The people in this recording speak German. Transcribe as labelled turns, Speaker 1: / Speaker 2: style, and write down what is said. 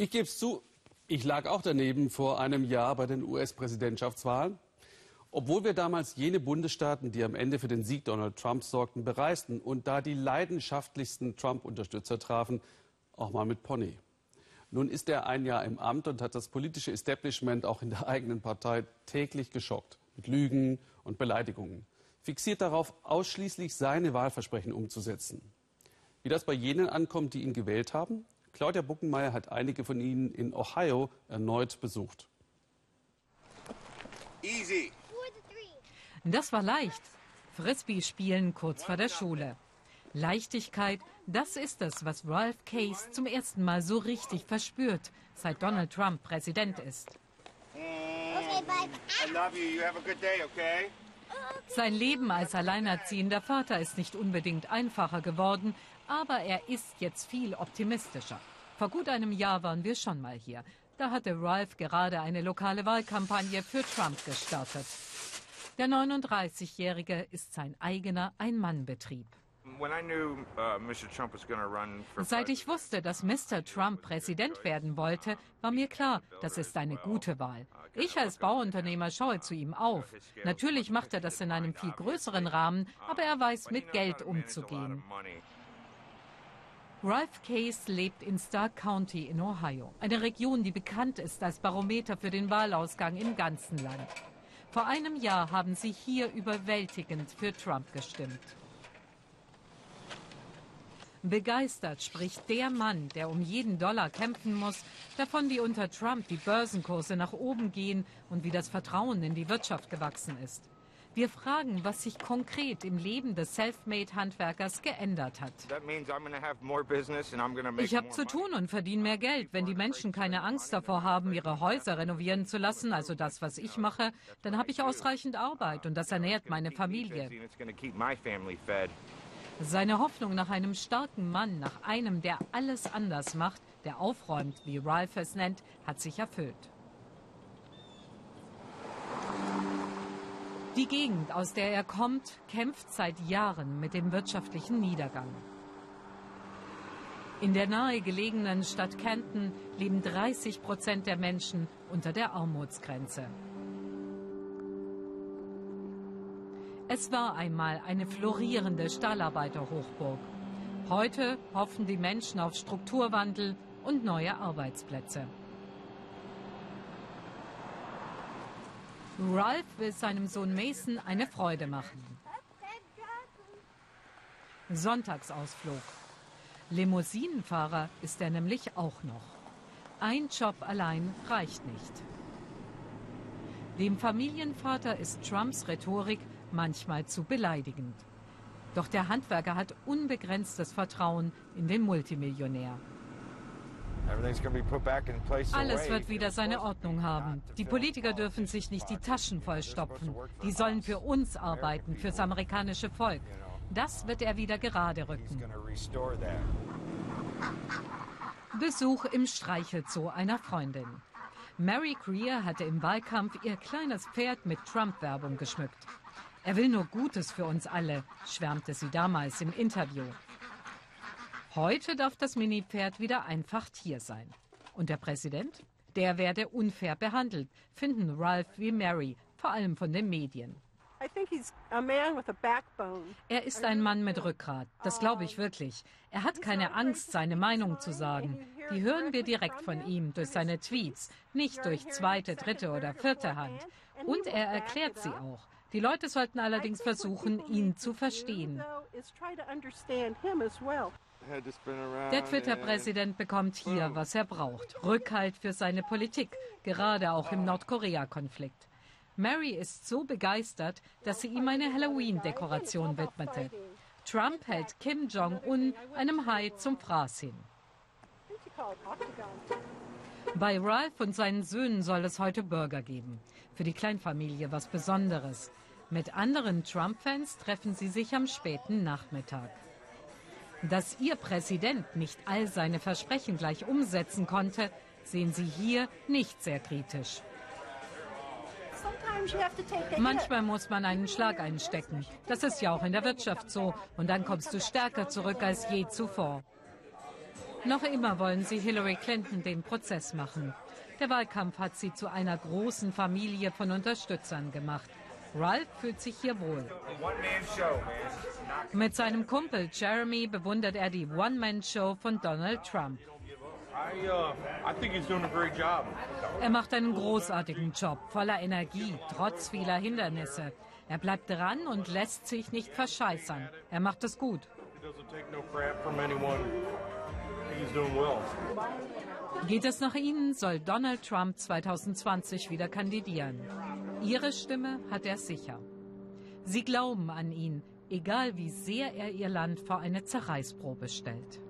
Speaker 1: Ich gebe es zu, ich lag auch daneben vor einem Jahr bei den US-Präsidentschaftswahlen. Obwohl wir damals jene Bundesstaaten, die am Ende für den Sieg Donald Trumps sorgten, bereisten und da die leidenschaftlichsten Trump-Unterstützer trafen, auch mal mit Pony. Nun ist er ein Jahr im Amt und hat das politische Establishment auch in der eigenen Partei täglich geschockt. Mit Lügen und Beleidigungen. Fixiert darauf, ausschließlich seine Wahlversprechen umzusetzen. Wie das bei jenen ankommt, die ihn gewählt haben, Claudia Buckenmeier hat einige von ihnen in Ohio erneut besucht.
Speaker 2: Easy.
Speaker 3: Das war leicht. Frisbee spielen kurz vor der Schule. Leichtigkeit, das ist es, was Ralph Case zum ersten Mal so richtig verspürt, seit Donald Trump Präsident ist. Sein Leben als alleinerziehender Vater ist nicht unbedingt einfacher geworden, aber er ist jetzt viel optimistischer. Vor gut einem Jahr waren wir schon mal hier. Da hatte Ralph gerade eine lokale Wahlkampagne für Trump gestartet. Der 39-Jährige ist sein eigener Ein-Mann-Betrieb.
Speaker 4: Uh,
Speaker 3: Seit ich wusste, dass Mr. Trump Präsident werden wollte, war mir klar, das ist eine gute Wahl. Ich als Bauunternehmer schaue zu ihm auf. Natürlich macht er das in einem viel größeren Rahmen, aber er weiß mit Geld umzugehen. Ralph Case lebt in Stark County in Ohio, eine Region, die bekannt ist als Barometer für den Wahlausgang im ganzen Land. Vor einem Jahr haben sie hier überwältigend für Trump gestimmt. Begeistert spricht der Mann, der um jeden Dollar kämpfen muss, davon, wie unter Trump die Börsenkurse nach oben gehen und wie das Vertrauen in die Wirtschaft gewachsen ist. Wir fragen, was sich konkret im Leben des Selfmade-Handwerkers geändert hat. Ich habe zu tun und verdiene mehr Geld. Wenn die Menschen keine Angst davor haben, ihre Häuser renovieren zu lassen, also das, was ich mache, dann habe ich ausreichend Arbeit und das ernährt meine Familie. Seine Hoffnung nach einem starken Mann, nach einem, der alles anders macht, der aufräumt, wie Ralph es nennt, hat sich erfüllt. Die Gegend, aus der er kommt, kämpft seit Jahren mit dem wirtschaftlichen Niedergang. In der nahegelegenen Stadt Canton leben 30 Prozent der Menschen unter der Armutsgrenze. Es war einmal eine florierende Stahlarbeiterhochburg. Heute hoffen die Menschen auf Strukturwandel und neue Arbeitsplätze. Ralph will seinem Sohn Mason eine Freude machen. Sonntagsausflug. Limousinenfahrer ist er nämlich auch noch. Ein Job allein reicht nicht. Dem Familienvater ist Trumps Rhetorik manchmal zu beleidigend. Doch der Handwerker hat unbegrenztes Vertrauen in den Multimillionär. Alles wird wieder seine Ordnung haben. Die Politiker dürfen sich nicht die Taschen vollstopfen. Die sollen für uns arbeiten, fürs amerikanische Volk. Das wird er wieder gerade rücken. Besuch im Streichelzoo einer Freundin. Mary Greer hatte im Wahlkampf ihr kleines Pferd mit Trump-Werbung geschmückt. Er will nur Gutes für uns alle, schwärmte sie damals im Interview. Heute darf das Mini-Pferd wieder einfach hier sein. Und der Präsident? Der werde unfair behandelt, finden Ralph wie Mary, vor allem von den Medien. Er ist ein Mann mit Rückgrat, das glaube ich wirklich. Er hat keine Angst, seine Meinung zu sagen. Die hören wir direkt von ihm durch seine Tweets, nicht durch zweite, dritte oder vierte Hand. Und er erklärt sie auch. Die Leute sollten allerdings versuchen, ihn zu verstehen. Der Twitter-Präsident bekommt hier, was er braucht. Rückhalt für seine Politik, gerade auch im Nordkorea-Konflikt. Mary ist so begeistert, dass sie ihm eine Halloween-Dekoration widmete. Trump hält Kim Jong-un einem Hai zum Fraß hin. Bei Ralph und seinen Söhnen soll es heute Burger geben. Für die Kleinfamilie was Besonderes. Mit anderen Trump-Fans treffen sie sich am späten Nachmittag. Dass ihr Präsident nicht all seine Versprechen gleich umsetzen konnte, sehen sie hier nicht sehr kritisch. Manchmal muss man einen Schlag einstecken. Das ist ja auch in der Wirtschaft so. Und dann kommst du stärker zurück als je zuvor. Noch immer wollen sie Hillary Clinton den Prozess machen. Der Wahlkampf hat sie zu einer großen Familie von Unterstützern gemacht. Ralph fühlt sich hier wohl. Mit seinem Kumpel Jeremy bewundert er die One-Man-Show von Donald Trump. Er macht einen großartigen Job, voller Energie, trotz vieler Hindernisse. Er bleibt dran und lässt sich nicht verscheißern. Er macht es gut. Geht es nach Ihnen, soll Donald Trump 2020 wieder kandidieren. Ihre Stimme hat er sicher. Sie glauben an ihn, egal wie sehr er ihr Land vor eine Zerreißprobe stellt.